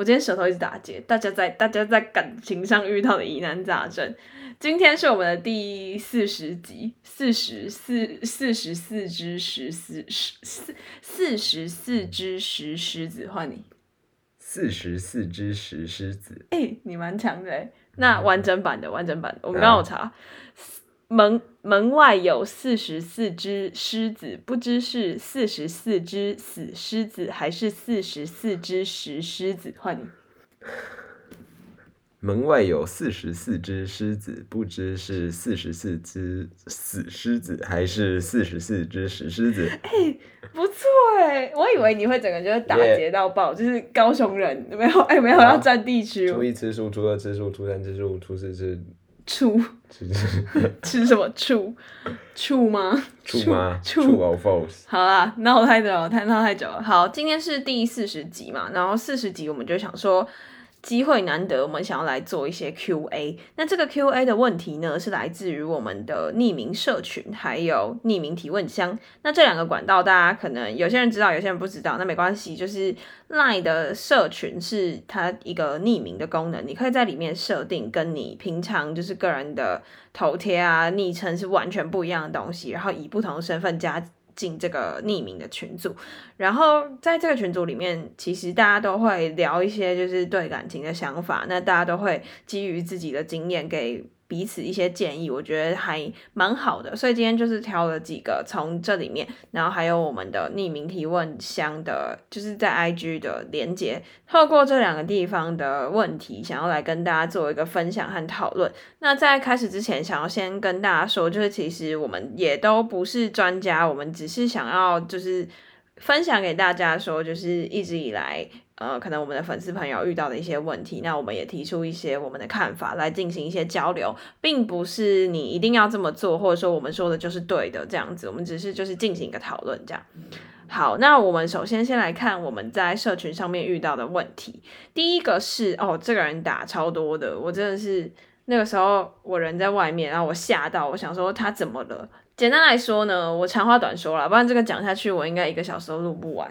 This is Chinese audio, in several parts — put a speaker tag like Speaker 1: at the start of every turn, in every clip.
Speaker 1: 我今天舌头一直打结，大家在大家在感情上遇到的疑难杂症。今天是我们的第四十集，四十四四十四只石狮四四十四只石狮子，换你。
Speaker 2: 四十四只石狮子，
Speaker 1: 哎、你蛮强的哎。那完整版的，完整版的，我们刚刚有查，门门外有四十四只狮子，不知是四十四只死狮子，还是四十四只石狮子。换你，
Speaker 2: 门外有四十四只狮子，不知是四十四只死 狮子，还是四十四只石狮子。
Speaker 1: 哎、不错哎，我以为你会整个就是打劫到爆就是高雄人没有哎、没有要占地区
Speaker 2: 初一吃素，初二吃素，初三吃素，初四吃
Speaker 1: 醋
Speaker 2: 吃
Speaker 1: 吃什么醋醋吗？
Speaker 2: 醋吗？
Speaker 1: 醋
Speaker 2: 醋 or false？
Speaker 1: 好啦，闹太久了，太闹太久了。好，今天是第四十集嘛，然后四十集我们就想说。机会难得，我们想要来做一些 Q&A。那这个 Q&A 的问题呢，是来自于我们的匿名社群，还有匿名提问箱。那这两个管道，大家可能有些人知道，有些人不知道，那没关系。就是 Line 的社群是它一个匿名的功能，你可以在里面设定跟你平常就是个人的头贴啊、昵称是完全不一样的东西，然后以不同的身份加进这个匿名的群组。然后在这个群组里面，其实大家都会聊一些就是对感情的想法，那大家都会基于自己的经验给彼此一些建议，我觉得还蛮好的。所以今天就是挑了几个从这里面，然后还有我们的匿名提问箱的，就是在 IG 的连接，透过这两个地方的问题，想要来跟大家做一个分享和讨论。那在开始之前，想要先跟大家说，就是其实我们也都不是专家，我们只是想要就是。分享给大家说，就是一直以来，呃，可能我们的粉丝朋友遇到的一些问题，那我们也提出一些我们的看法来进行一些交流，并不是你一定要这么做，或者说我们说的就是对的这样子，我们只是就是进行一个讨论这样。好，那我们首先先来看我们在社群上面遇到的问题。第一个是哦，这个人打超多的，我真的是那个时候我人在外面，然后我吓到，我想说他怎么了？简单来说呢，我长话短说了，不然这个讲下去，我应该一个小时都录不完。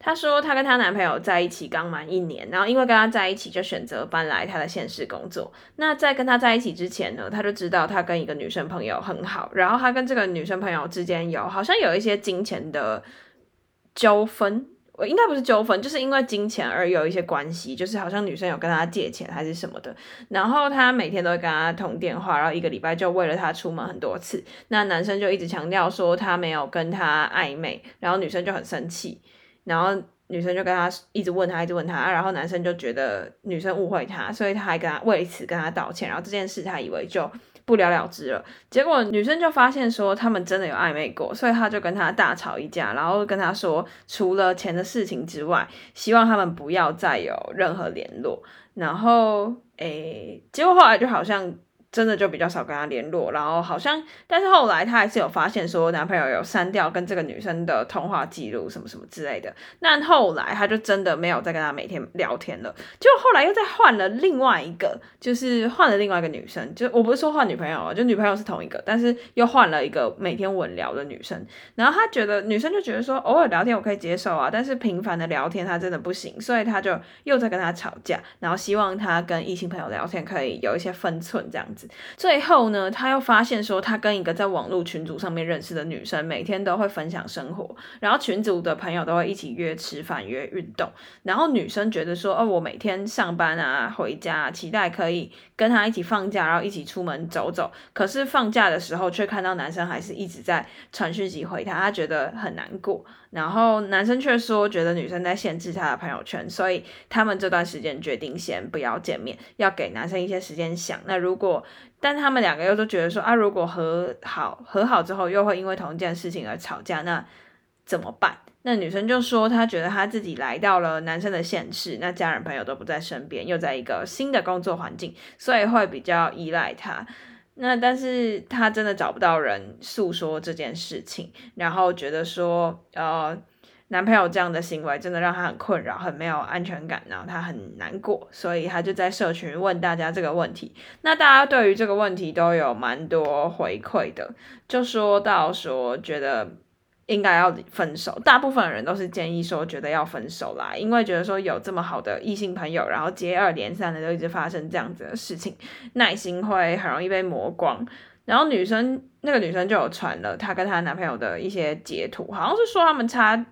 Speaker 1: 她说她跟她男朋友在一起刚满一年，然后因为跟他在一起，就选择搬来她的现实工作。那在跟他在一起之前呢，她就知道他跟一个女生朋友很好，然后她跟这个女生朋友之间有好像有一些金钱的纠纷。我应该不是纠纷，就是因为金钱而有一些关系，就是好像女生有跟他借钱还是什么的，然后他每天都会跟他通电话，然后一个礼拜就为了他出门很多次，那男生就一直强调说他没有跟他暧昧，然后女生就很生气，然后女生就跟他一直问他，一直问他，然后男生就觉得女生误会他，所以他还跟他为此跟他道歉，然后这件事他以为就不了了之了。结果女生就发现说他们真的有暧昧过，所以他就跟他大吵一架，然后跟他说除了钱的事情之外，希望他们不要再有任何联络。然后诶，结果后来就好像。真的就比较少跟他联络，然后好像，但是后来他还是有发现说男朋友有删掉跟这个女生的通话记录什么什么之类的。那后来他就真的没有再跟他每天聊天了。结果后来又再换了另外一个，就是换了另外一个女生，就我不是说换女朋友，就女朋友是同一个，但是又换了一个每天稳聊的女生。然后他觉得女生就觉得说偶尔聊天我可以接受啊，但是频繁的聊天他真的不行，所以他就又在跟他吵架，然后希望他跟异性朋友聊天可以有一些分寸这样子。最后呢，他又发现说，他跟一个在网络群组上面认识的女生，每天都会分享生活，然后群组的朋友都会一起约吃饭、约运动，然后女生觉得说，哦，我每天上班啊、回家，期待可以跟他一起放假，然后一起出门走走。可是放假的时候，却看到男生还是一直在传讯息回他，他觉得很难过。然后男生却说，觉得女生在限制他的朋友圈，所以他们这段时间决定先不要见面，要给男生一些时间想。那如果，但他们两个又都觉得说啊，如果和好和好之后又会因为同一件事情而吵架，那怎么办？那女生就说，她觉得她自己来到了男生的现世，那家人朋友都不在身边，又在一个新的工作环境，所以会比较依赖他。那但是她真的找不到人诉说这件事情，然后觉得说，呃，男朋友这样的行为真的让她很困扰，很没有安全感，然后她很难过，所以她就在社群问大家这个问题。那大家对于这个问题都有蛮多回馈的，就说到说觉得。应该要分手，大部分人都是建议说觉得要分手啦，因为觉得说有这么好的异性朋友，然后接二连三的都一直发生这样子的事情，耐心会很容易被磨光。然后女生那个女生就有传了她跟她男朋友的一些截图，好像是说他们差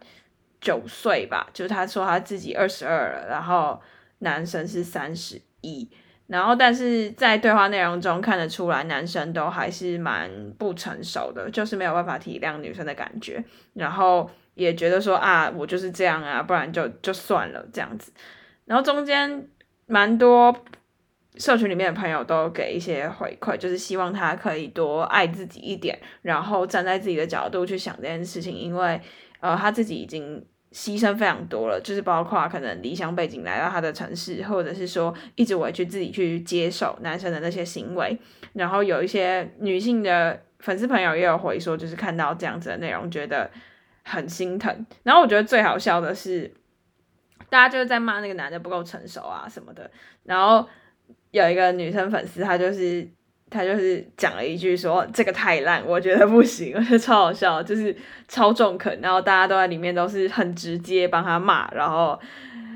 Speaker 1: 九岁吧，就是她说她自己二十二了，然后男生是三十一。然后，但是在对话内容中看得出来，男生都还是蛮不成熟的，就是没有办法体谅女生的感觉，然后也觉得说啊，我就是这样啊，不然就就算了这样子。然后中间蛮多社群里面的朋友都给一些回馈，就是希望他可以多爱自己一点，然后站在自己的角度去想这件事情，因为呃他自己已经。牺牲非常多了，就是包括可能离乡背景来到他的城市，或者是说一直委屈自己去接受男生的那些行为。然后有一些女性的粉丝朋友也有回说，就是看到这样子的内容，觉得很心疼。然后我觉得最好笑的是，大家就是在骂那个男的不够成熟啊什么的。然后有一个女生粉丝，她就是。他就是讲了一句说这个太烂，我觉得不行，我觉得超好笑，就是超中肯，然后大家都在里面都是很直接帮他骂，然后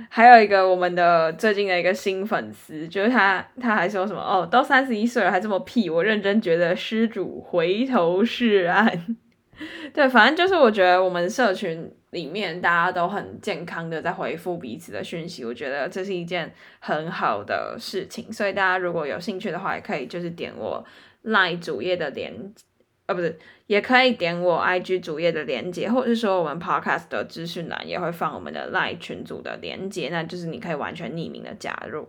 Speaker 1: 还有一个我们的最近的一个新粉丝，就是他他还说什么哦，都三十一岁了还这么屁，我认真觉得施主回头是岸。对，反正就是我觉得我们社群里面大家都很健康的在回复彼此的讯息，我觉得这是一件很好的事情。所以大家如果有兴趣的话，也可以就是点我 LINE 主页的连，呃，不是，也可以点我 IG 主页的连接，或者是说我们 Podcast 的资讯栏也会放我们的 LINE 群组的连接，那就是你可以完全匿名的加入。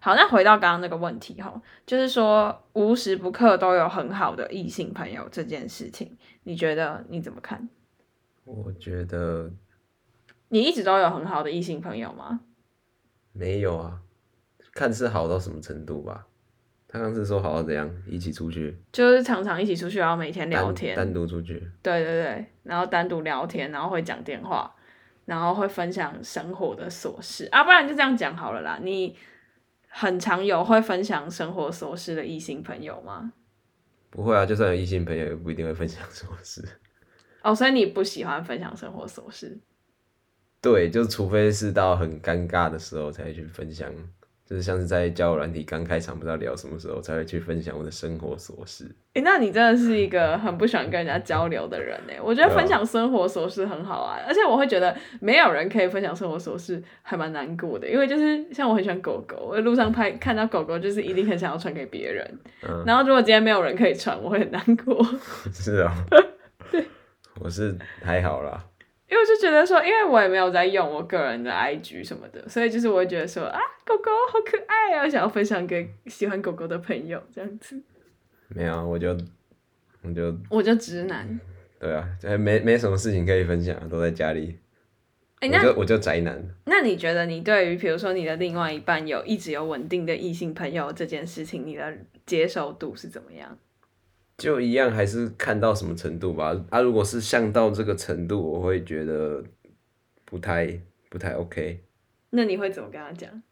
Speaker 1: 好，那回到刚刚那个问题哈，就是说无时不刻都有很好的异性朋友这件事情，你觉得你怎么看？
Speaker 2: 我觉得
Speaker 1: 你一直都有很好的异性朋友吗？
Speaker 2: 没有啊，看是好到什么程度吧。他刚是说好到怎样一起出去，
Speaker 1: 就是常常一起出去，然后每天聊天，
Speaker 2: 单独出去。
Speaker 1: 对对对，然后单独聊天，然后会讲电话，然后会分享生活的琐事啊，不然就这样讲好了啦，你。很常有会分享生活琐事的异性朋友吗？
Speaker 2: 不会啊，就算有异性朋友，也不一定会分享琐事。
Speaker 1: 哦，所以你不喜欢分享生活琐事？
Speaker 2: 对，就除非是到很尴尬的时候才去分享。就是像是在交友软体刚开场，不知道聊什么时候才会去分享我的生活琐事。
Speaker 1: 哎，那你真的是一个很不喜欢跟人家交流的人呢。我觉得分享生活琐事很好啊，而且我会觉得没有人可以分享生活琐事，还蛮难过的。因为就是像我很喜欢狗狗，我在路上拍看到狗狗，就是一定很想要传给别人。嗯。然后如果今天没有人可以传，我会很难过。
Speaker 2: 是啊。对。我是还好啦。
Speaker 1: 因为我就觉得说，因为我也没有在用我个人的 IG 什么的，所以就是我会觉得说啊，狗狗好可爱啊，想要分享给喜欢狗狗的朋友这样子。
Speaker 2: 没有，我就我就
Speaker 1: 我就直男。
Speaker 2: 对啊，没没什么事情可以分享，都在家里。哎，那我就宅男。
Speaker 1: 那你觉得你对于比如说你的另外一半有一直有稳定的异性朋友这件事情，你的接受度是怎么样？
Speaker 2: 就一样，还是看到什么程度吧。啊，如果是像到这个程度，我会觉得不太不太 OK。
Speaker 1: 那你会怎么跟他讲？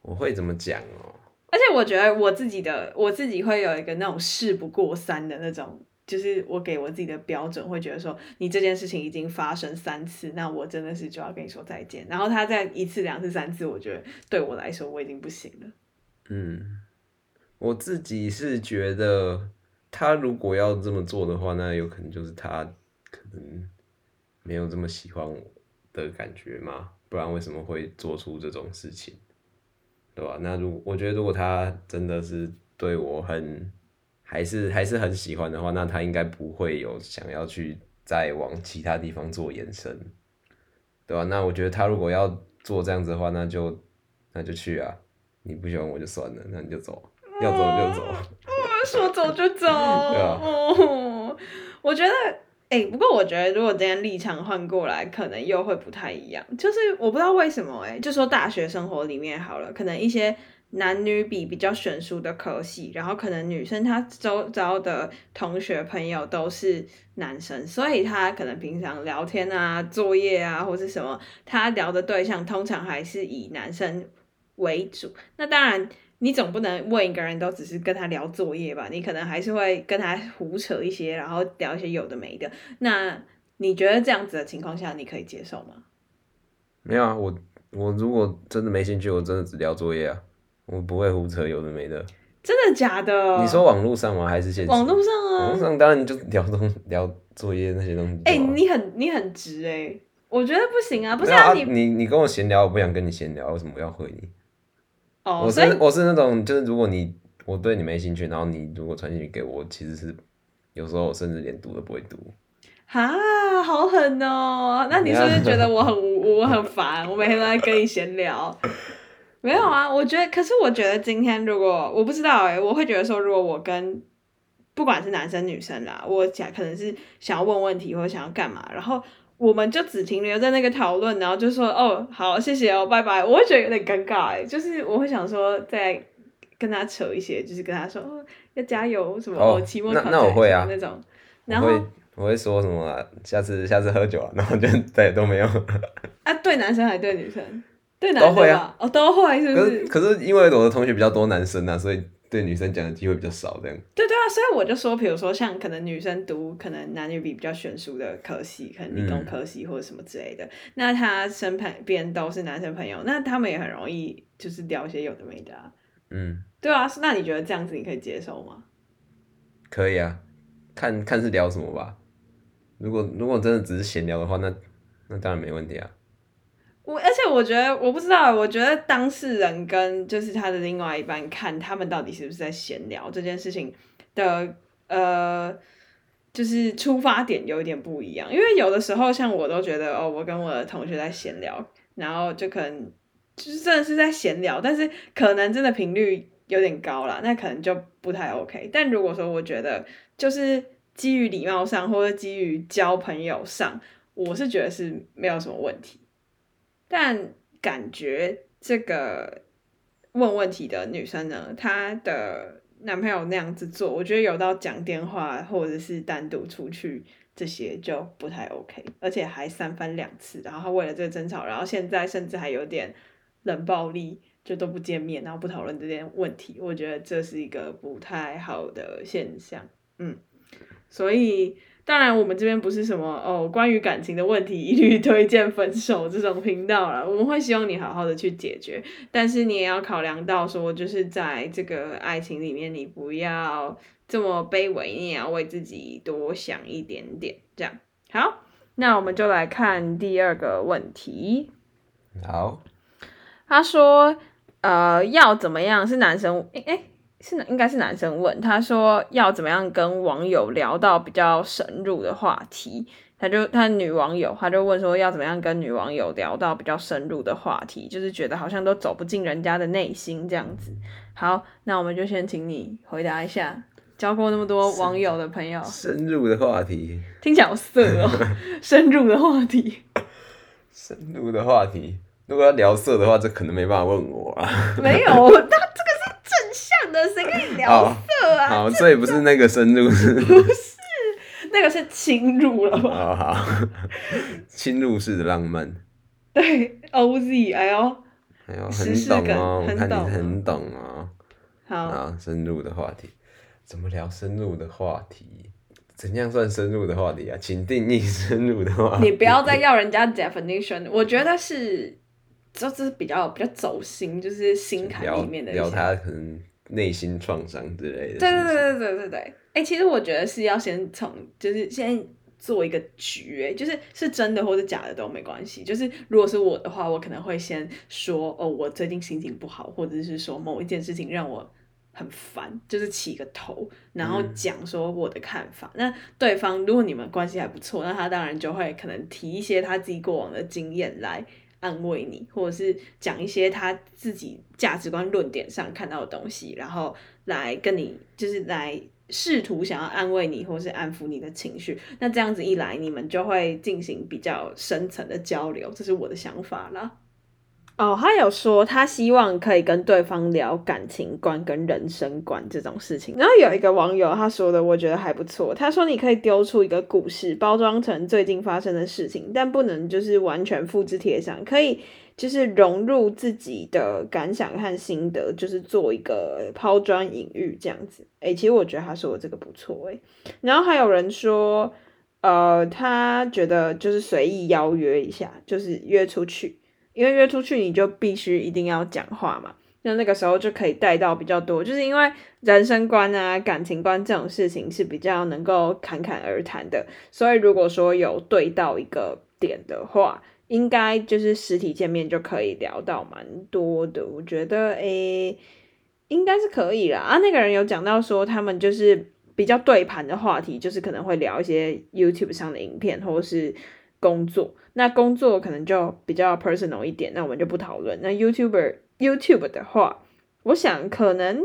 Speaker 2: 我会怎么讲哦？
Speaker 1: 而且我觉得我自己的我自己会有一个那种事不过三的那种，就是我给我自己的标准，会觉得说你这件事情已经发生三次，那我真的是就要跟你说再见。然后他再一次、两次、三次，我觉得对我来说我已经不行了。
Speaker 2: 嗯，我自己是觉得。他如果要这么做的话，那有可能就是他可能没有这么喜欢我的感觉嘛，不然为什么会做出这种事情，对吧？那如我觉得如果他真的是对我很还是还是很喜欢的话，那他应该不会有想要去再往其他地方做延伸，对吧？那我觉得他如果要做这样子的话，那就那就去啊，你不喜欢我就算了，那你就走，要走就走。
Speaker 1: 说走就走，哦，我觉得，哎，不过我觉得，如果今天立场换过来，可能又会不太一样。就是我不知道为什么，哎，就说大学生活里面好了，可能一些男女比比较悬殊的科系，然后可能女生她周遭的同学朋友都是男生，所以她可能平常聊天啊、作业啊或是什么，她聊的对象通常还是以男生为主。那当然，你总不能问一个人都只是跟他聊作业吧？你可能还是会跟他胡扯一些，然后聊一些有的没的。那你觉得这样子的情况下，你可以接受吗？
Speaker 2: 没有啊，我我如果真的没兴趣，我真的只聊作业啊。我不会胡扯有的没的，
Speaker 1: 真的假的？
Speaker 2: 你说网络上吗？还是现实？
Speaker 1: 网络上啊，
Speaker 2: 网络上当然就聊东聊作业那些东西。
Speaker 1: 哎、你很你很直哎、我觉得不行啊，不是
Speaker 2: 啊
Speaker 1: 你
Speaker 2: 你你跟我闲聊，我不想跟你闲聊，为什么要回你？
Speaker 1: 哦，
Speaker 2: 我是我是那种，就是如果你我对你没兴趣，然后你如果传信息给我，其实是有时候我甚至连读都不会读。
Speaker 1: 哈，好狠哦！那你是不是觉得我很无我很烦？我每天都在跟你闲聊。没有啊，我觉得，可是我觉得今天如果我不知道哎、我会觉得说，如果我跟不管是男生女生啦，我想可能是想要问问题或者想要干嘛，然后我们就只停留在那个讨论，然后就说哦好谢谢哦拜拜，我会觉得有点尴尬哎、就是我会想说再跟他扯一些，就是跟他说哦要加油什么
Speaker 2: 哦
Speaker 1: 哦期末考再
Speaker 2: 那我会啊
Speaker 1: 那种，然后
Speaker 2: 我会说什么啊、下次下次喝酒啊，然后就再也都没有。
Speaker 1: 啊对男生还对女生？对男生
Speaker 2: 都会啊
Speaker 1: 哦都会是不是
Speaker 2: 可是？可是因为我的同学比较多男生啊，所以对女生讲的机会比较少，这样。
Speaker 1: 对对啊，所以我就说，比如说像可能女生读可能男女比比较悬殊的科系，可能理工
Speaker 2: 嗯
Speaker 1: 科系或者什么之类的，那他身旁边都是男生朋友，那他们也很容易就是聊一些有的没的啊。
Speaker 2: 嗯，
Speaker 1: 对啊，那你觉得这样子你可以接受吗？
Speaker 2: 可以啊，看看是聊什么吧。如果如果真的只是闲聊的话，那那当然没问题啊。
Speaker 1: 我而且我觉得我不知道，我觉得当事人跟就是他的另外一半看他们到底是不是在闲聊这件事情的呃，就是出发点有一点不一样。因为有的时候像我都觉得哦，我跟我的同学在闲聊，然后就可能就是真的是在闲聊，但是可能真的频率有点高啦，那可能就不太 OK。但如果说我觉得就是基于礼貌上或者基于交朋友上，我是觉得是没有什么问题。但感觉这个问问题的女生呢，她的男朋友那样子做，我觉得有到讲电话或者是单独出去这些就不太 OK，而且还三番两次，然后为了这个争吵，然后现在甚至还有点冷暴力，就都不见面，然后不讨论这件问题，我觉得这是一个不太好的现象，嗯，所以。当然，我们这边不是什么哦，关于感情的问题 一律推荐分手这种频道了。我们会希望你好好的去解决，但是你也要考量到说，就是在这个爱情里面，你不要这么卑微，你也要为自己多想一点点。这样好，那我们就来看第二个问题。
Speaker 2: 好，
Speaker 1: 他说，呃，要怎么样是男生？诶、诶是应该是男生问，他说要怎么样跟网友聊到比较深入的话题。他就他女网友，他就问说要怎么样跟女网友聊到比较深入的话题，就是觉得好像都走不进人家的内心这样子。好，那我们就先请你回答一下，交过那么多网友的朋友，
Speaker 2: 深入的话题，
Speaker 1: 听起来好色哦，深入的话题
Speaker 2: 深入的话题。如果要聊色的话，这可能没办法问我啊。
Speaker 1: 没有，聊
Speaker 2: 哦
Speaker 1: 色啊？
Speaker 2: 好，所以不是那个深入，是
Speaker 1: 那个是侵入了吧？
Speaker 2: 哦好，侵入式的浪漫。
Speaker 1: 对，OZ，哎呦，
Speaker 2: 哎呦，很懂哦，我看你
Speaker 1: 很懂
Speaker 2: 哦。
Speaker 1: 好，
Speaker 2: 啊，深入的话题，怎么聊深入的话题？怎样算深入的话题啊？请定义深入的话题。
Speaker 1: 你不要再要人家 definition，我觉得是，这这是比较比较走心，就是心坎
Speaker 2: 聊
Speaker 1: 里面的
Speaker 2: 聊他可能内心创伤之类的。
Speaker 1: 对对对对对对对，哎、其实我觉得是要先从，就是先做一个局，哎，就是是真的或是假的都没关系。就是如果是我的话，我可能会先说，哦，我最近心情不好，或者是说某一件事情让我很烦，就是起个头，然后
Speaker 2: 嗯
Speaker 1: 讲说我的看法。那对方如果你们关系还不错，那他当然就会可能提一些他自己过往的经验来。安慰你，或者是讲一些他自己价值观论点上看到的东西，然后来跟你就是来试图想要安慰你，或是安抚你的情绪。那这样子一来，你们就会进行比较深层的交流，这是我的想法啦。哦，他有说他希望可以跟对方聊感情观跟人生观这种事情。然后有一个网友他说的，我觉得还不错。他说你可以丢出一个故事，包装成最近发生的事情，但不能就是完全复制贴上，可以就是融入自己的感想和心得，就是做一个抛砖引玉这样子。诶，其实我觉得他说的这个不错诶。然后还有人说，呃，他觉得就是随意邀约一下，就是约出去。因为约出去你就必须一定要讲话嘛，那那个时候就可以带到比较多，就是因为人生观啊、感情观这种事情是比较能够侃侃而谈的，所以如果说有对到一个点的话，应该就是实体见面就可以聊到蛮多的。我觉得诶，应该是可以啦。啊，那个人有讲到说他们就是比较对盘的话题，就是可能会聊一些 YouTube 上的影片，或是。工作，那工作可能就比较 personal 一点，那我们就不讨论。那 YouTuber YouTube 的话，我想可能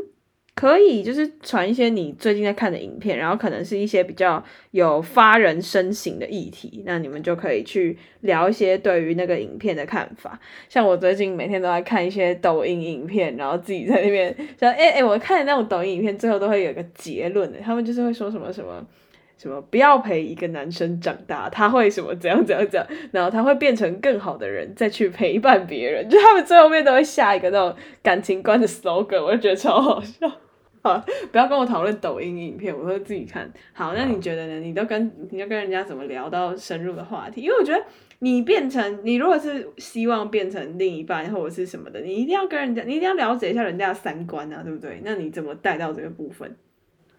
Speaker 1: 可以就是传一些你最近在看的影片，然后可能是一些比较有发人深省的议题，那你们就可以去聊一些对于那个影片的看法。像我最近每天都在看一些抖音影片，然后自己在那边说，哎哎，我看的那种抖音影片最后都会有一个结论的，他们就是会说什么什么。什么不要陪一个男生长大，他会什么怎样怎样怎样，然后他会变成更好的人，再去陪伴别人。就他们最后面都会下一个那种感情观的 slogan，我就觉得超好笑。好，不要跟我讨论抖音影片，我会自己看。好，那你觉得呢？你都跟你要跟人家怎么聊到深入的话题？因为我觉得你变成你如果是希望变成另一半或者是什么的，你一定要跟人家，你一定要了解一下人家的三观啊，对不对？那你怎么带到这个部分？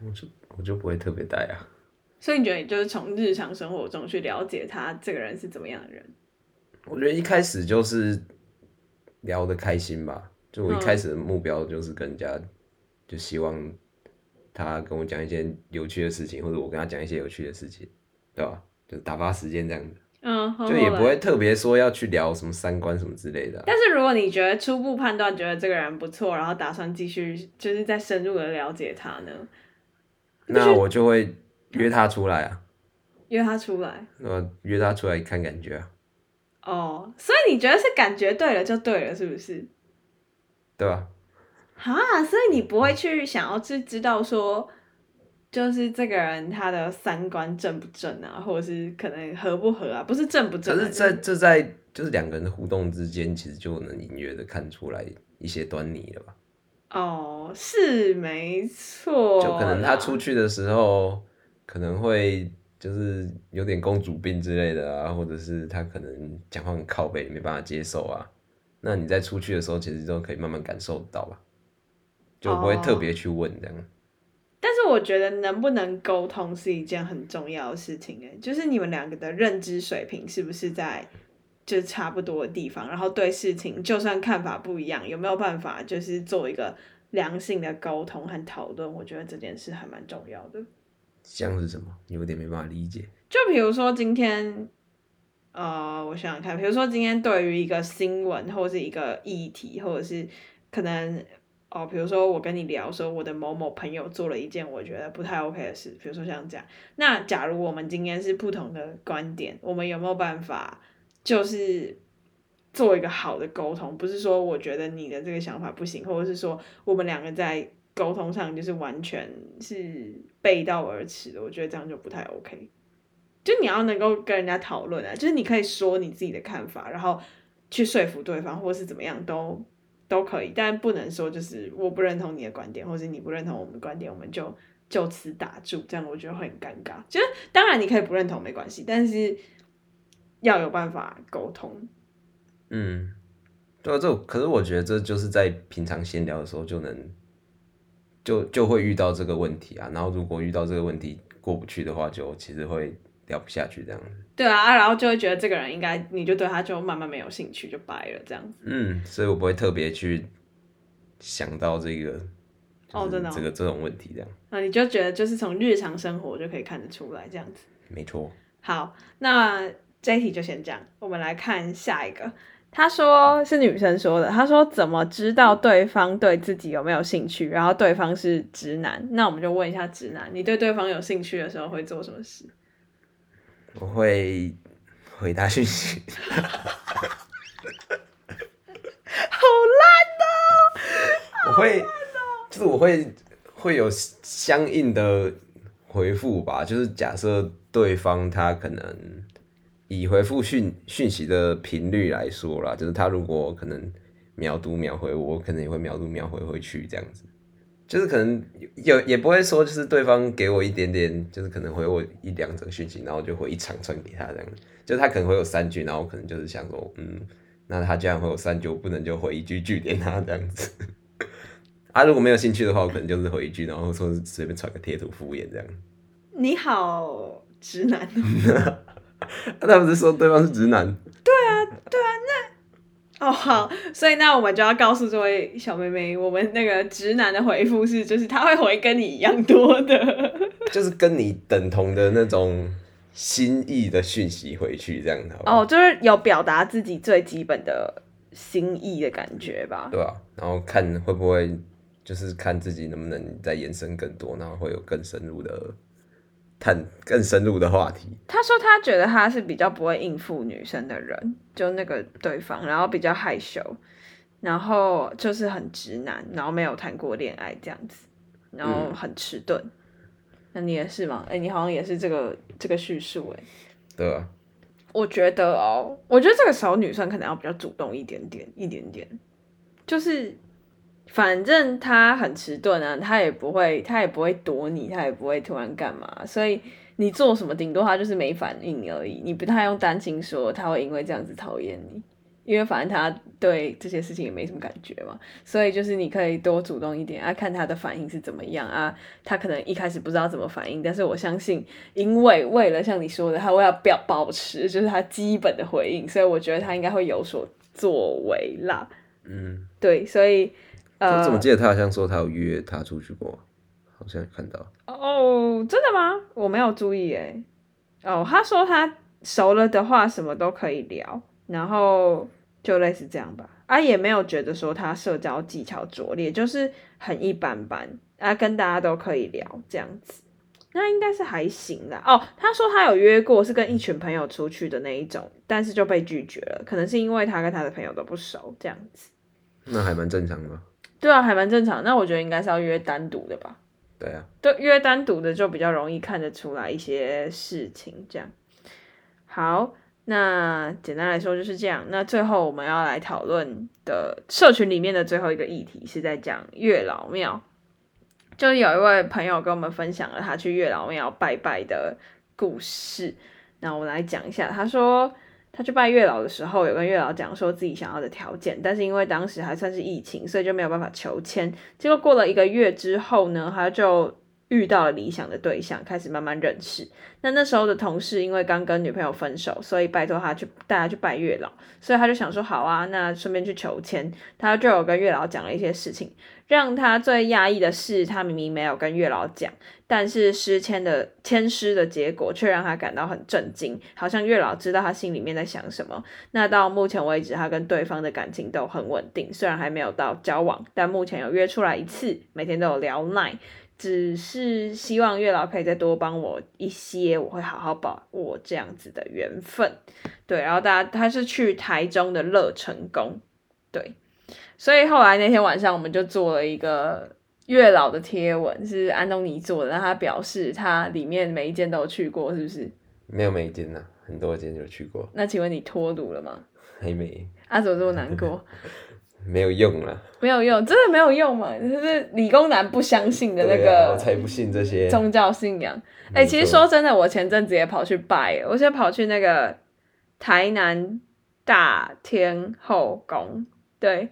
Speaker 2: 我就我就不会特别带啊。
Speaker 1: 所以你觉得你，就是从日常生活中去了解他这个人是怎么样的人？
Speaker 2: 我觉得一开始就是聊得开心吧。就我一开始的目标就是跟人家，就希望他跟我讲一些有趣的事情，或者我跟他讲一些有趣的事情，对吧？就打发时间这样子。
Speaker 1: 嗯，
Speaker 2: 就也不会特别说要去聊什么三观什么之类的。
Speaker 1: 但是如果你觉得初步判断觉得这个人不错，然后打算继续就是再深入的了解他呢？
Speaker 2: 那我就会。约他出来啊！
Speaker 1: 约他出来，
Speaker 2: 呃，约他出来看感觉啊。
Speaker 1: 哦，所以你觉得是感觉对了就对了，是不是？
Speaker 2: 对啊。
Speaker 1: 哈，所以你不会去想要去知道说，就是这个人他的三观正不正啊，或者是可能合不合啊？不是正不正。
Speaker 2: 可是，在这在就是两个人的互动之间，其实就能隐约的看出来一些端倪了吧？
Speaker 1: 哦，是没错。
Speaker 2: 就可能他出去的时候。可能会就是有点公主病之类的啊，或者是他可能讲话很靠背，没办法接受啊。那你在出去的时候，其实都可以慢慢感受到吧，就不会特别去问这样。
Speaker 1: 但是我觉得能不能沟通是一件很重要的事情诶，就是你们两个的认知水平是不是在就差不多的地方，然后对事情就算看法不一样，有没有办法就是做一个良性的沟通和讨论？我觉得这件事还蛮重要的。
Speaker 2: 像是什么？有点没办法理解。
Speaker 1: 就比如说今天，呃，我想想看，比如说今天对于一个新闻或者是一个议题，或者是可能哦，比如说我跟你聊说我的某某朋友做了一件我觉得不太 OK 的事，比如说像这样。那假如我们今天是不同的观点，我们有没有办法就是做一个好的沟通？不是说我觉得你的这个想法不行，或者是说我们两个在。沟通上就是完全是背道而驰的，我觉得这样就不太 OK。就你要能够跟人家讨论啊，就是你可以说你自己的看法，然后去说服对方，或是怎么样都都可以，但不能说就是我不认同你的观点，或者你不认同我们的观点，我们就就此打住，这样我觉得会很尴尬。就是当然你可以不认同没关系，但是要有办法沟通。
Speaker 2: 嗯，对，这可是我觉得这就是在平常闲聊的时候就能。就就会遇到这个问题啊，然后如果遇到这个问题过不去的话，就其实会聊不下去这样子。
Speaker 1: 对啊，然后就会觉得这个人应该，你就对他就慢慢没有兴趣，就掰了这样子。
Speaker 2: 嗯，所以我不会特别去想到这个
Speaker 1: 哦，真的
Speaker 2: 这个这种问题这样。
Speaker 1: 啊，你就觉得就是从日常生活就可以看得出来这样子。
Speaker 2: 没错。
Speaker 1: 好，那这一题就先这样，我们来看下一个。他说是女生说的。他说怎么知道对方对自己有没有兴趣？然后对方是直男，那我们就问一下直男，你对对方有兴趣的时候会做什么事？
Speaker 2: 我会回答讯息。好烂哦！我会，就是我会会有相应的回复吧。就是假设对方他可能以回复讯讯息的频率来说啦，就是他如果可能秒读秒回我，可能也会秒读秒回回去这样子。就是可能有也不会说，就是对方给我一点点，就是可能回我一两则讯息，然后就回一长串给他这样。就他可能会有三句，然后我可能就是想说，嗯，那他既然会有三句，我不能就回一句句点他这样子。啊，如果没有兴趣的话，我可能就是回一句，然后说是随便传个贴图敷衍这样。
Speaker 1: 你好，直男。
Speaker 2: 他不是说对方是直男？
Speaker 1: 对啊，对啊，那哦好，所以那我们就要告诉这位小妹妹，我们那个直男的回复是，就是他会回跟你一样多的，
Speaker 2: 就是跟你等同的那种心意的讯息回去这样的。
Speaker 1: 哦，就是有表达自己最基本的心意的感觉吧？
Speaker 2: 对啊，然后看会不会就是看自己能不能再延伸更多，然后会有更深入的。谈更深入的话题。
Speaker 1: 他说他觉得他是比较不会应付女生的人，就那个对方，然后比较害羞，然后就是很直男，然后没有谈过恋爱这样子，然后很迟钝。那你也是吗？哎，你好像也是这个这个叙述哎。
Speaker 2: 对啊。
Speaker 1: 我觉得哦，我觉得这个时候女生可能要比较主动一点点，一点点，就是。反正他很迟钝啊，他也不会，他也不会躲你，他也不会突然干嘛，所以你做什么，顶多他就是没反应而已。你不太用担心说他会因为这样子讨厌你，因为反正他对这些事情也没什么感觉嘛。所以就是你可以多主动一点啊，看他的反应是怎么样啊。他可能一开始不知道怎么反应，但是我相信，因为为了像你说的，他会要表保持就是他基本的回应，所以我觉得他应该会有所作为啦。嗯，对，所以。
Speaker 2: 我怎么记得他好像说他有约他出去过，好像看到。
Speaker 1: 哦，真的吗？我没有注意哎。哦，他说他熟了的话什么都可以聊，然后就类似这样吧。啊，也没有觉得说他社交技巧拙劣，就是很一般般。啊，跟大家都可以聊这样子，那应该是还行啦。哦，他说他有约过，是跟一群朋友出去的那一种，但是就被拒绝了，可能是因为他跟他的朋友都不熟这样子。
Speaker 2: 那还蛮正常的。
Speaker 1: 对啊，还蛮正常。那我觉得应该是要约单独的吧。
Speaker 2: 对啊，
Speaker 1: 对，约单独的就比较容易看得出来一些事情。这样，好，那简单来说就是这样。那最后我们要来讨论的社群里面的最后一个议题是在讲月老庙。就有一位朋友跟我们分享了他去月老庙拜拜的故事。那我来讲一下，他说。他去拜月老的时候，有跟月老讲说自己想要的条件，但是因为当时还算是疫情，所以就没有办法求签。结果过了一个月之后呢，他就遇到了理想的对象，开始慢慢认识。那那时候的同事因为刚跟女朋友分手，所以拜托他去带他去拜月老，所以他就想说好啊，那顺便去求签。他就有跟月老讲了一些事情。让他最压抑的是，他明明没有跟月老讲，但是失签的签诗的结果却让他感到很震惊，好像月老知道他心里面在想什么。那到目前为止，他跟对方的感情都很稳定，虽然还没有到交往，但目前有约出来一次，每天都有聊奶，只是希望月老可以再多帮我一些，我会好好把握这样子的缘分。对，然后大家他是去台中的乐成宫，对。所以后来那天晚上，我们就做了一个月老的贴文，是安东尼做的，让他表示他里面每一间都有去过，是不是？
Speaker 2: 没有每一间呢，很多间有去过。
Speaker 1: 那请问你脱毒了吗？
Speaker 2: 还没。
Speaker 1: 阿怎么这么难过？
Speaker 2: 没有用了。
Speaker 1: 没有用，真的没有用嘛？就是理工男不相信的那个，
Speaker 2: 我才不信这些
Speaker 1: 宗教信仰。哎，其实说真的，我前阵子也跑去拜，我现在跑去那个台南大天后宫，对。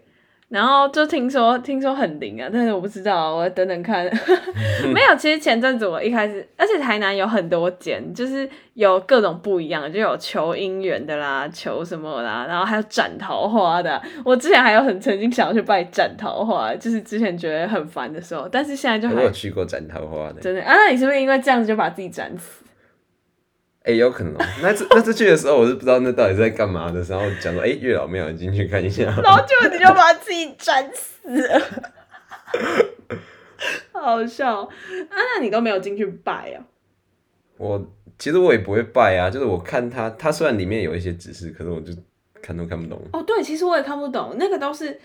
Speaker 1: 然后就听说，听说很灵啊，但是我不知道，我等等看。没有，其实前阵子我一开始，而且台南有很多间，就是有各种不一样的，就有求姻缘的啦，求什么啦，然后还有斩桃花的。我之前还有很曾经想要去拜斩桃花，就是之前觉得很烦的时候，但是现在就
Speaker 2: 我有去过斩桃花的。
Speaker 1: 真的啊？那你是不是因为这样子就把自己斩死？
Speaker 2: 哎，有可能。那次那次去的时候，我是不知道那到底在干嘛的，然后讲说，哎，月老庙进去看一下。
Speaker 1: 然后就你就把自己斩死了，好笑啊！那你都没有进去拜啊？
Speaker 2: 我其实我也不会拜啊，就是我看他，他虽然里面有一些指示，可是我就看都看不懂。
Speaker 1: 哦，对，其实我也看不懂，那个都是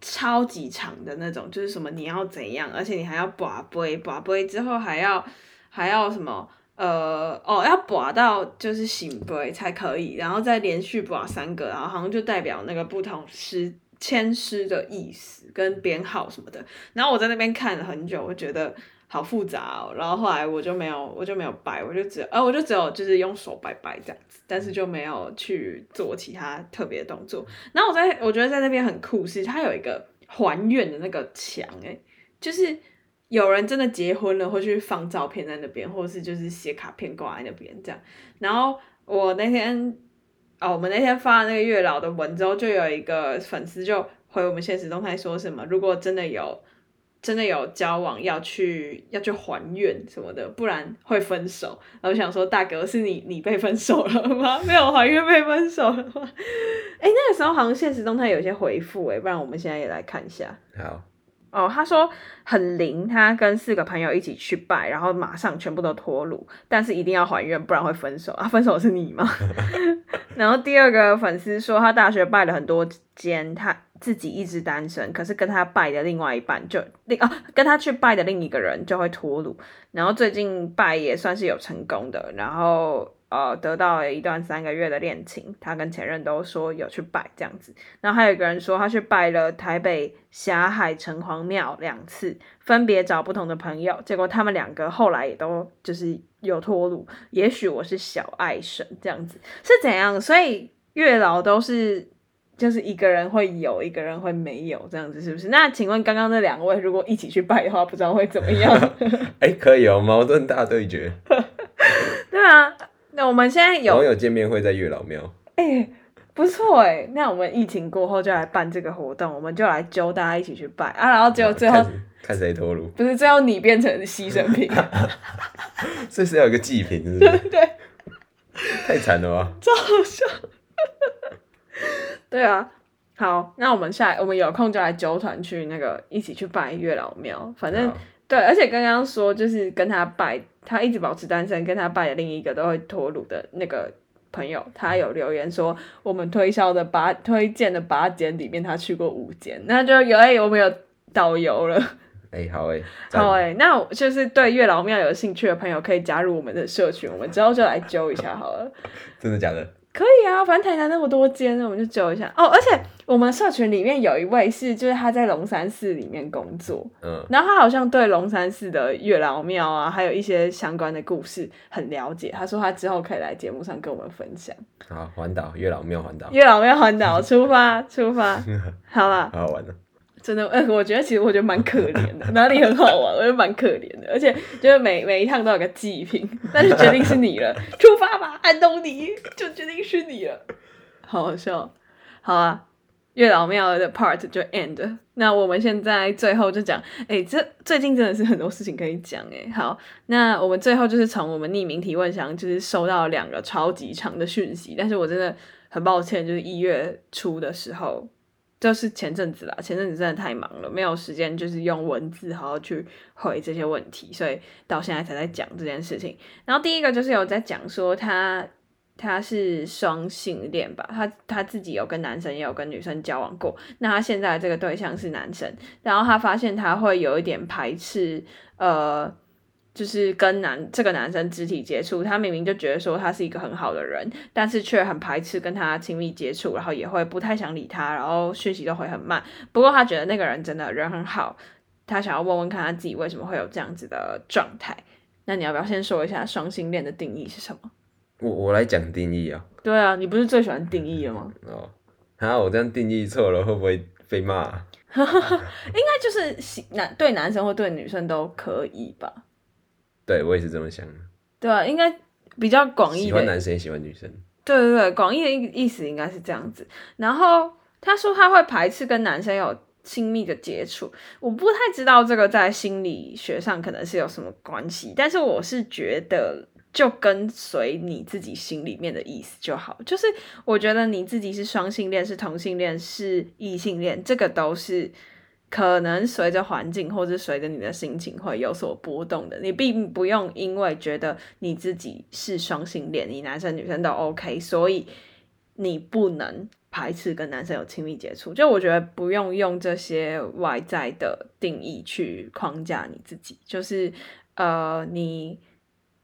Speaker 1: 超级长的那种，就是什么你要怎样，而且你还要把杯，把杯之后还要还要什么呃哦要拔到就是醒杯才可以，然后再连续拔三个，然后好像就代表那个不同诗签诗的意思跟编号什么的。然后我在那边看了很久，我觉得好复杂哦。然后后来我就没有我就没有拜，我就只呃我就只有就是用手拜拜这样子，但是就没有去做其他特别的动作。然后我在我觉得在那边很酷，是它有一个还愿的那个墙，哎，就是有人真的结婚了，会去放照片在那边，或者是就是写卡片挂在那边这样。然后我那天哦，我们那天发那个月老的文之后，就有一个粉丝就回我们现实动态说什么，如果真的有。真的有交往要去要去还愿什么的，不然会分手。然后想说，大哥是你你被分手了吗？没有还愿被分手了吗？哎，那个时候好像现实动态有些回复哎，不然我们现在也来看一下。
Speaker 2: 好。
Speaker 1: 哦，他说很灵，他跟四个朋友一起去拜，然后马上全部都脱乳，但是一定要还愿，不然会分手啊！分手是你吗？然后第二个粉丝说，他大学拜了很多间，他自己一直单身，可是跟他拜的另外一半就另啊，跟他去拜的另一个人就会脱乳，然后最近拜也算是有成功的，然后。呃，得到了一段三个月的恋情，他跟前任都说有去拜这样子。然后还有一个人说，他去拜了台北霞海城隍庙两次，分别找不同的朋友，结果他们两个后来也都就是有脱路。也许我是小爱神这样子是怎样？所以月老都是就是一个人会有，一个人会没有这样子，是不是？那请问刚刚那两位如果一起去拜的话，不知道会怎么样？
Speaker 2: 哎，可以哦，矛盾大对决。
Speaker 1: 对啊。那我们现在有
Speaker 2: 网友见面会在月老庙，
Speaker 1: 哎，不错哎。那我们疫情过后就来办这个活动，我们就来揪大家一起去拜啊，然后最后最后
Speaker 2: 看谁脱乳，
Speaker 1: 不是最后你变成牺牲品，
Speaker 2: 这是要一个祭品，是不是？
Speaker 1: 对，
Speaker 2: 太惨了吧？
Speaker 1: 超好笑。对啊，好，那我们下我们有空就来揪团去那个一起去拜月老庙，反正对，而且刚刚说就是跟他拜。他一直保持单身，跟他爸的另一个都会脱乳的那个朋友，他有留言说，我们推销的八推荐的八间里面，他去过五间，那就有哎，我们有导游了。
Speaker 2: 哎，好哎，
Speaker 1: 好哎，那就是对月老庙有兴趣的朋友可以加入我们的社群，我们之后就来揪一下好了。
Speaker 2: 真的假的？
Speaker 1: 可以啊，反正台南那么多间，我们就揪一下哦。而且我们社群里面有一位是，就是他在龙山寺里面工作，嗯，然后他好像对龙山寺的月老庙啊，还有一些相关的故事很了解。他说他之后可以来节目上跟我们分享。
Speaker 2: 好，环岛月老庙环岛，
Speaker 1: 月老庙环岛出发出发，好了，
Speaker 2: 好好玩的。
Speaker 1: 真的，哎，我觉得其实我觉得蛮可怜的，哪里很好玩，我觉得蛮可怜的，而且就是每每一趟都有个祭品，但是决定是你了，出发吧，安东尼，就决定是你了，好好笑，好啊，月老庙的 part 就 end，那我们现在最后就讲，哎，这最近真的是很多事情可以讲，哎，好，那我们最后就是从我们匿名提问箱，就是收到两个超级长的讯息，但是我真的很抱歉，就是一月初的时候。就是前阵子啦，前阵子真的太忙了，没有时间就是用文字好好去回这些问题，所以到现在才在讲这件事情。然后第一个就是有在讲说他他是双性恋吧，他他自己有跟男生也有跟女生交往过，那他现在这个对象是男生，然后他发现他会有一点排斥，呃。就是跟男这个男生肢体接触，他明明就觉得说他是一个很好的人，但是却很排斥跟他亲密接触，然后也会不太想理他，然后讯息都会很慢。不过他觉得那个人真的人很好，他想要问问看他自己为什么会有这样子的状态。那你要不要先说一下双性恋的定义是什么？
Speaker 2: 我我来讲定义啊。
Speaker 1: 对啊，你不是最喜欢定义了吗？
Speaker 2: 哦，啊，我这样定义错了会不会被骂？
Speaker 1: 应该就是男对男生或对女生都可以吧。
Speaker 2: 对，我也是这么想的。
Speaker 1: 对啊，应该比较广义。
Speaker 2: 喜欢男生也喜欢女生。
Speaker 1: 对对对，广义的意意思应该是这样子。然后他说他会排斥跟男生有亲密的接触，我不太知道这个在心理学上可能是有什么关系，但是我是觉得就跟随你自己心里面的意思就好。就是我觉得你自己是双性恋、是同性恋、是异性恋，这个都是。可能随着环境或者随着你的心情会有所波动的，你并不用因为觉得你自己是双性恋，你男生女生都 OK，所以你不能排斥跟男生有亲密接触。就我觉得不用用这些外在的定义去框架你自己，就是呃你。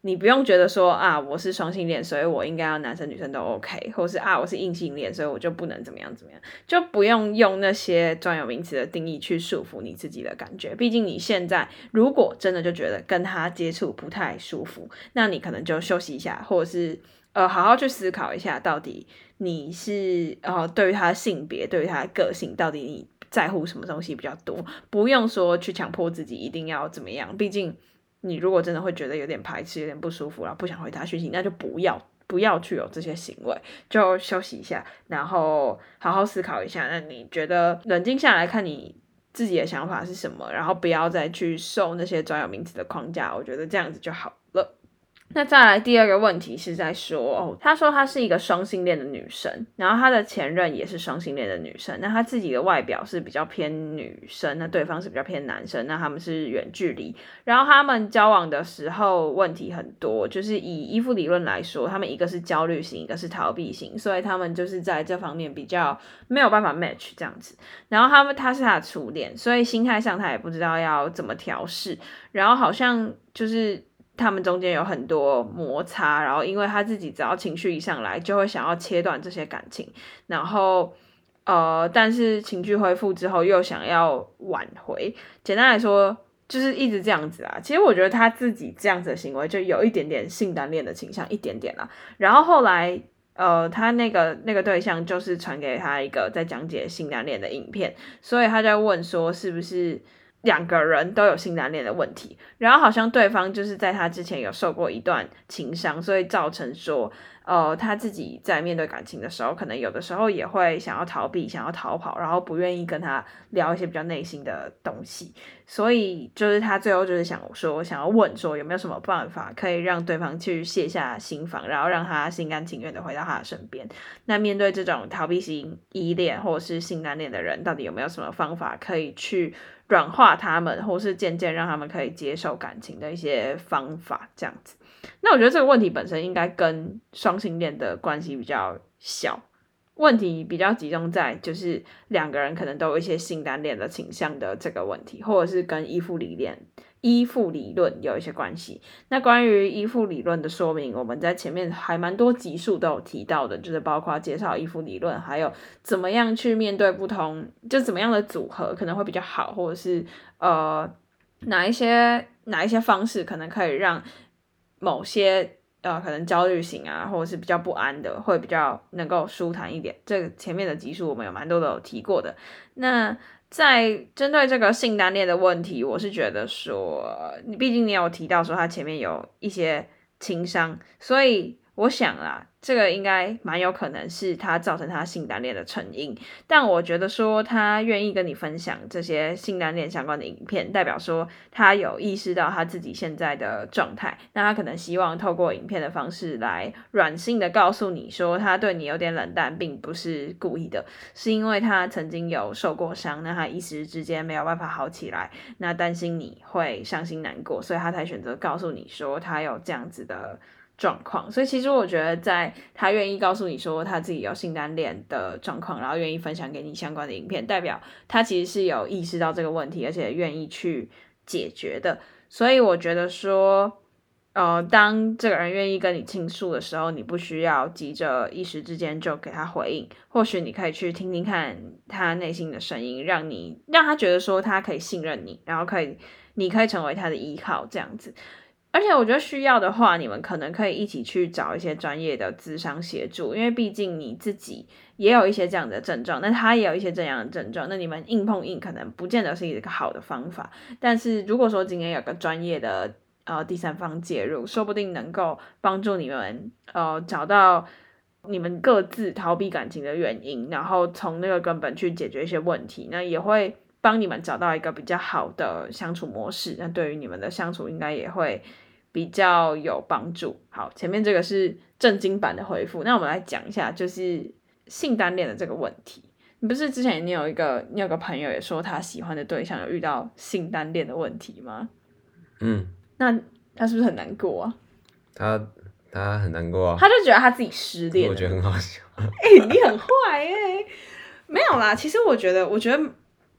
Speaker 1: 你不用觉得说啊，我是双性恋，所以我应该要男生女生都 OK，或者是啊，我是异性恋，所以我就不能怎么样怎么样，就不用用那些专有名词的定义去束缚你自己的感觉。毕竟你现在如果真的就觉得跟他接触不太舒服，那你可能就休息一下，或者是呃好好去思考一下，到底你是呃对于他的性别，对于他的个性，到底你在乎什么东西比较多？不用说去强迫自己一定要怎么样，毕竟。你如果真的会觉得有点排斥、有点不舒服然后不想回他讯息，那就不要不要去有这些行为，就休息一下，然后好好思考一下。那你觉得冷静下来看你自己的想法是什么，然后不要再去受那些专有名词的框架，我觉得这样子就好。那再来第二个问题是在说，哦，他说她是一个双性恋的女生，然后她的前任也是双性恋的女生，那她自己的外表是比较偏女生，那对方是比较偏男生，那他们是远距离，然后他们交往的时候问题很多，就是以依附理论来说，他们一个是焦虑型，一个是逃避型，所以他们就是在这方面比较没有办法 match 这样子，然后他们他是他的初恋，所以心态上他也不知道要怎么调试，然后好像就是。他们中间有很多摩擦，然后因为他自己只要情绪一上来，就会想要切断这些感情，然后呃，但是情绪恢复之后又想要挽回。简单来说，就是一直这样子啊。其实我觉得他自己这样子的行为就有一点点性单恋的倾向，一点点啦。然后后来呃，他那个那个对象就是传给他一个在讲解性单恋的影片，所以他在问说是不是。两个人都有性难恋的问题，然后好像对方就是在他之前有受过一段情伤，所以造成说，呃，他自己在面对感情的时候，可能有的时候也会想要逃避、想要逃跑，然后不愿意跟他聊一些比较内心的东西，所以就是他最后就是想说，想要问说有没有什么办法可以让对方去卸下心防，然后让他心甘情愿的回到他的身边。那面对这种逃避型依恋或者是性难恋的人，到底有没有什么方法可以去？软化他们，或是渐渐让他们可以接受感情的一些方法，这样子。那我觉得这个问题本身应该跟双性恋的关系比较小，问题比较集中在就是两个人可能都有一些性单恋的倾向的这个问题，或者是跟依附理念。依附理论有一些关系。那关于依附理论的说明，我们在前面还蛮多集数都有提到的，就是包括介绍依附理论，还有怎么样去面对不同，就怎么样的组合可能会比较好，或者是呃哪一些哪一些方式可能可以让某些呃可能焦虑型啊，或者是比较不安的，会比较能够舒坦一点。这个前面的集数我们有蛮多的有提过的。那在针对这个性单恋的问题，我是觉得说，你毕竟你有提到说他前面有一些情商，所以。我想啦，这个应该蛮有可能是他造成他性单恋的成因。但我觉得说他愿意跟你分享这些性单恋相关的影片，代表说他有意识到他自己现在的状态。那他可能希望透过影片的方式来软性的告诉你说，他对你有点冷淡，并不是故意的，是因为他曾经有受过伤，那他一时之间没有办法好起来，那担心你会伤心难过，所以他才选择告诉你说他有这样子的。状况，所以其实我觉得，在他愿意告诉你说他自己有性单恋的状况，然后愿意分享给你相关的影片，代表他其实是有意识到这个问题，而且愿意去解决的。所以我觉得说，呃，当这个人愿意跟你倾诉的时候，你不需要急着一时之间就给他回应，或许你可以去听听看他内心的声音，让你让他觉得说他可以信任你，然后可以，你可以成为他的依靠，这样子。而且我觉得需要的话，你们可能可以一起去找一些专业的智商协助，因为毕竟你自己也有一些这样的症状，那他也有一些这样的症状，那你们硬碰硬可能不见得是一个好的方法。但是如果说今天有个专业的呃第三方介入，说不定能够帮助你们呃找到你们各自逃避感情的原因，然后从那个根本去解决一些问题，那也会帮你们找到一个比较好的相处模式。那对于你们的相处，应该也会。比较有帮助。好，前面这个是正经版的回复，那我们来讲一下，就是性单恋的这个问题。你不是之前你有一个你有个朋友也说他喜欢的对象有遇到性单恋的问题吗？
Speaker 2: 嗯，
Speaker 1: 那他是不是很难过啊？
Speaker 2: 他他很难过啊，
Speaker 1: 他就觉得他自己失恋。
Speaker 2: 我觉得很好笑。
Speaker 1: 哎、你很坏哎、没有啦，其实我觉得，我觉得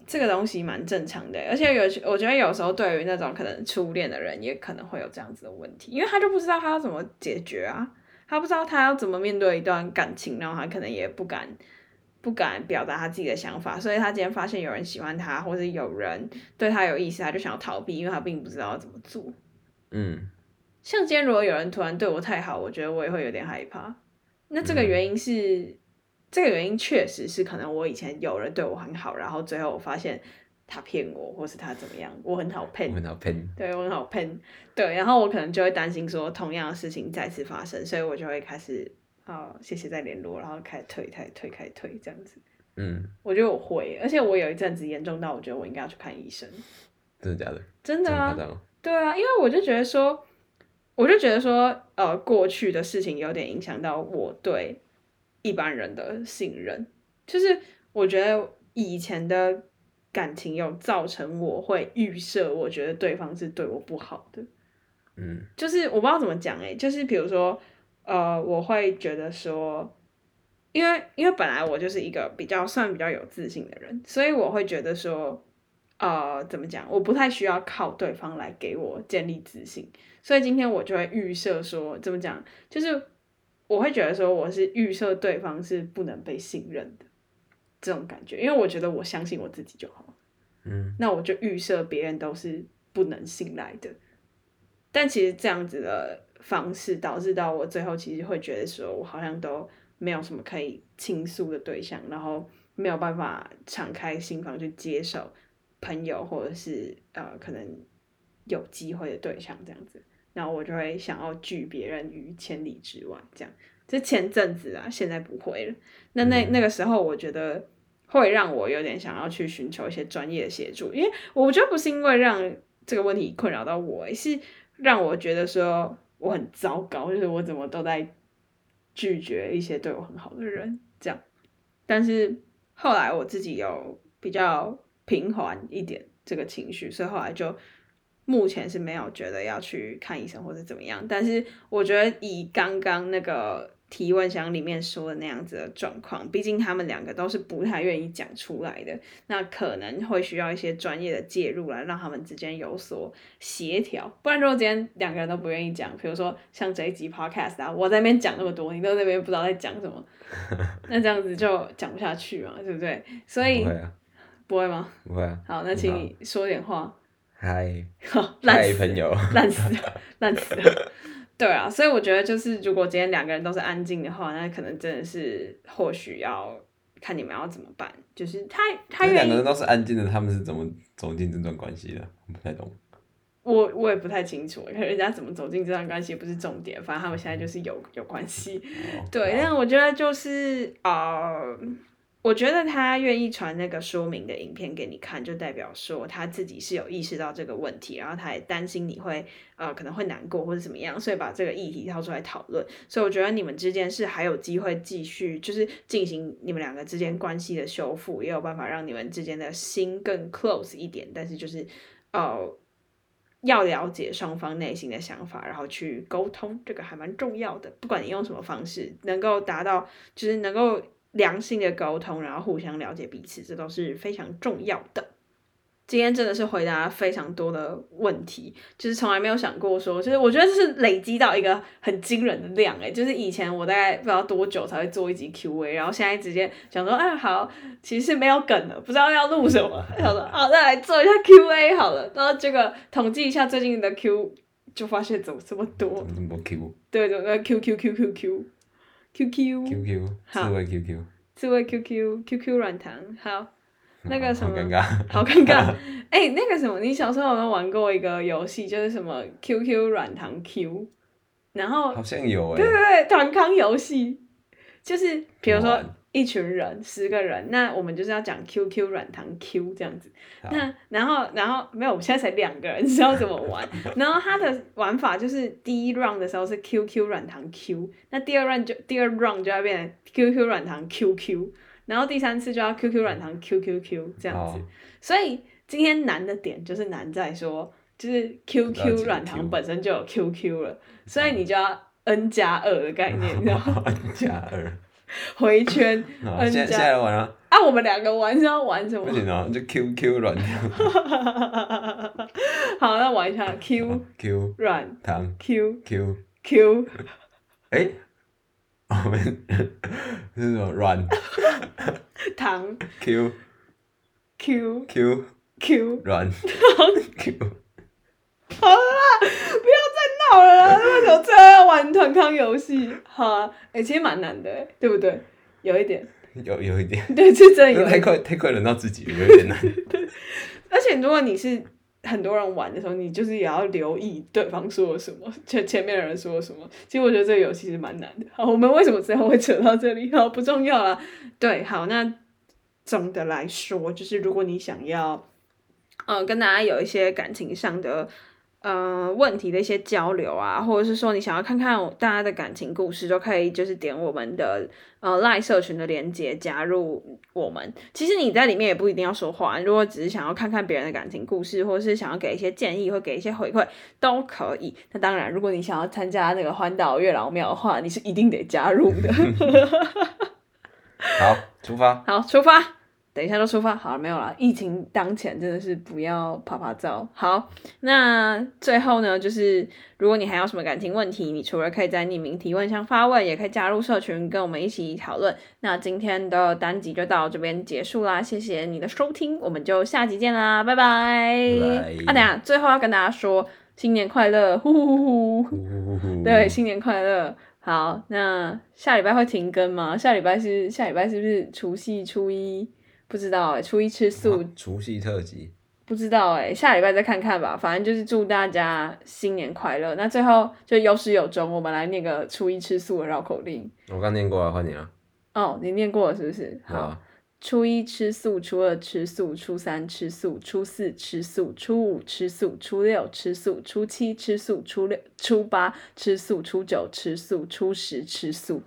Speaker 1: 这个东西蛮正常的，而且有，我觉得有时候对于那种可能初恋的人，也可能会有这样子的问题，因为他就不知道他要怎么解决啊，他不知道他要怎么面对一段感情，然后他可能也不敢。不敢表达他自己的想法，所以他今天发现有人喜欢他，或者有人对他有意思，他就想要逃避，因为他并不知道要怎么做。
Speaker 2: 嗯，
Speaker 1: 像今天如果有人突然对我太好，我觉得我也会有点害怕。那这个原因是，这个原因确实是可能我以前有人对我很好，然后最后我发现他骗我，或是他怎么样，我很好骗
Speaker 2: 我，很好骗。
Speaker 1: 对我很好骗，对，然后我可能就会担心说同样的事情再次发生，所以我就会开始啊、谢谢再联络，然后开始退，开始退，开始退这样子。
Speaker 2: 嗯，
Speaker 1: 我觉得我会，而且我有一阵子严重到我觉得我应该要去看医生，
Speaker 2: 真的假的？
Speaker 1: 真的啊？对啊，因为我就觉得说，我就觉得说，呃，过去的事情有点影响到我对一般人的信任，就是我觉得以前的感情有造成我会预设，我觉得对方是对我不好的，
Speaker 2: 嗯。
Speaker 1: 就是我不知道怎么讲哎、就是比如说，呃，我会觉得说，因为因为本来我就是一个比较算比较有自信的人，所以我会觉得说，呃，怎么讲，我不太需要靠对方来给我建立自信，所以今天我就会预设说，怎么讲，就是我会觉得说我是预设对方是不能被信任的这种感觉，因为我觉得我相信我自己就好。
Speaker 2: 嗯
Speaker 1: 那我就预设别人都是不能信赖的。但其实这样子的方式导致到我最后其实会觉得说，我好像都没有什么可以倾诉的对象，然后没有办法敞开心房去接受朋友或者是呃可能有机会的对象这样子，然后我就会想要拒别人于千里之外，这样。这前阵子啊，现在不会了。那那那个时候，我觉得会让我有点想要去寻求一些专业的协助，因为我觉得不是因为让这个问题困扰到我，是让我觉得说我很糟糕，就是我怎么都在拒绝一些对我很好的人，这样。但是后来我自己有比较平缓一点这个情绪，所以后来就目前是没有觉得要去看医生或者怎么样。但是我觉得以刚刚那个提问箱里面说的那样子的状况，毕竟他们两个都是不太愿意讲出来的，那可能会需要一些专业的介入来让他们之间有所协调。不然如果今天两个人都不愿意讲，比如说像这一集 podcast 啊，我在那边讲那么多，你都在那边不知道在讲什么，那这样子就讲不下去嘛，对不对？所以
Speaker 2: 不会啊，
Speaker 1: 不会吗？
Speaker 2: 不会啊。
Speaker 1: 好，那请你说点话。
Speaker 2: 嗨，嗨朋友，
Speaker 1: 烂死了，烂死了。对啊，所以我觉得就是，如果今天两个人都是安静的话，那可能真的是或许要看你们要怎么办。就是他他
Speaker 2: 两个人都是安静的，他们是怎么走进这段关系的？我不太懂。
Speaker 1: 我我也不太清楚，看人家怎么走进这段关系不是重点，反正他们现在就是有有关系。
Speaker 2: 哦
Speaker 1: 对，但我觉得就是呃，我觉得他愿意传那个说明的影片给你看，就代表说他自己是有意识到这个问题，然后他也担心你会呃可能会难过或者怎么样，所以把这个议题掏出来讨论。所以我觉得你们之间是还有机会继续就是进行你们两个之间关系的修复，也有办法让你们之间的心更 close 一点，但是就是呃。要了解双方内心的想法，然后去沟通，这个还蛮重要的。不管你用什么方式，能够达到就是能够良性的沟通，然后互相了解彼此，这都是非常重要的。今天真的是回答非常多的问题，就是从来没有想过说，就是我觉得这是累积到一个很惊人的量诶，就是以前我大概不知道多久才会做一集 Q&A，然后现在直接想说，哎好，其实是没有梗了，不知道要录什么，想说好再来做一下 Q&A 好了，然后这个统计一下最近的 Q，就发现怎么这么多。
Speaker 2: 怎，么这么多 Q
Speaker 1: 对对对，Q Q Q Q Q Q Q
Speaker 2: Q Q
Speaker 1: 好。
Speaker 2: 刺猬 Q Q
Speaker 1: Q Q 软糖，好。那个什么
Speaker 2: 好尴尬。
Speaker 1: 好尴尬。哎、那个什么，你小时候有没有玩过一个游戏，就是什么 QQ 软糖 Q，然后
Speaker 2: 好像有哎、
Speaker 1: 对对对，团康游戏，就是比如说一群人，十个人，那我们就是要讲 QQ 软糖 Q 这样子。那然后然后没有，我们现在才两个人，知道怎么玩。然后它的玩法就是第一 round 的时候是 QQ 软糖 Q，那第二 round 就第二 round 就要变成 QQ 软糖 QQ，然后第三次就要 QQ 软糖 QQQ 这样子。所以今天难的点就是难在说，就是 QQ 软糖本身就有 QQ 了，所以你就要 n 加二的概念，你知道吗？
Speaker 2: n 加二。
Speaker 1: 回圈
Speaker 2: 现在现
Speaker 1: 加
Speaker 2: 在玩啊，
Speaker 1: 啊，我们两个玩是要玩什么？
Speaker 2: 不？行啊，就 Q Q 软糖
Speaker 1: 好，那玩一下
Speaker 2: Q，Q
Speaker 1: 软
Speaker 2: 糖
Speaker 1: Q Q，Q
Speaker 2: 哎，我们是什么？软
Speaker 1: 糖
Speaker 2: Q
Speaker 1: Q
Speaker 2: Q
Speaker 1: Q，
Speaker 2: 软糖 Q，
Speaker 1: 好了啦，不要再闹了啦！为什么最后要玩团康游戏？好啊，哎、其实蛮难的、欸，对不对？有一点，
Speaker 2: 有有一点，
Speaker 1: 对，是真的有。
Speaker 2: 太快太快轮到自己了，有点难。
Speaker 1: 而且如果你是很多人玩的时候，你就是也要留意对方说了什么，前前面的人说了什么。其实我觉得这个游戏是蛮难的。好，我们为什么最后会扯到这里？好，不重要啦。对，好，那总的来说，就是如果你想要，呃，跟大家有一些感情上的。呃，问题的一些交流啊，或者是说你想要看看大家的感情故事，都可以就是点我们的呃赖社群的连接加入我们。其实你在里面也不一定要说话，如果只是想要看看别人的感情故事，或者是想要给一些建议或给一些回馈都可以。那当然，如果你想要参加那个环岛月老庙的话，你是一定得加入的。
Speaker 2: 好，出发。
Speaker 1: 好，出发。等一下就出发，好了没有了？疫情当前真的是不要拍拍照。好，那最后呢，就是如果你还有什么感情问题，你除了可以在匿名提问箱发问，也可以加入社群跟我们一起讨论。那今天的单集就到这边结束啦，谢谢你的收听，我们就下集见啦，拜拜。
Speaker 2: 拜
Speaker 1: 啊，等下最后要跟大家说新年快乐，呼呼呼呼。
Speaker 2: 呼呼呼
Speaker 1: 对，新年快乐。好，那下礼拜会停更吗？下礼拜是下礼拜是不是除夕初一？不知道哎、初一吃素，
Speaker 2: 除夕特辑，
Speaker 1: 不知道哎、下礼拜再看看吧。反正就是祝大家新年快乐。那最后就有始有终，我们来念个初一吃素的绕口令。
Speaker 2: 我刚念过了，换你了。
Speaker 1: 哦，你念过了是不是？好，
Speaker 2: 啊，
Speaker 1: 初一吃素，初二吃素，初三吃素，初四吃素，初五吃素，初六吃素，初七吃素，初六初八吃素，初九吃素，初十吃素。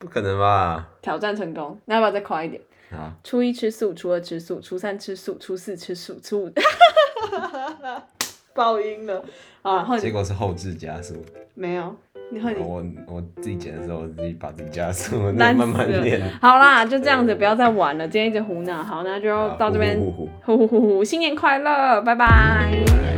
Speaker 2: 不可能吧？
Speaker 1: 挑战成功，那要不要再快一点？
Speaker 2: 好，
Speaker 1: 初一吃素，初二吃素，初三吃素，初四吃素，初五爆音了啊！然后
Speaker 2: 结果是后置加速。
Speaker 1: 没有，你和你
Speaker 2: 我我自己剪的时候，我自己把自己加速，
Speaker 1: 那
Speaker 2: 慢慢练。
Speaker 1: 好啦，就这样子，不要再玩了。今天一直胡闹，好，那就到这边
Speaker 2: 呼呼呼
Speaker 1: 呼呼呼呼，新年快乐，拜拜。
Speaker 2: 拜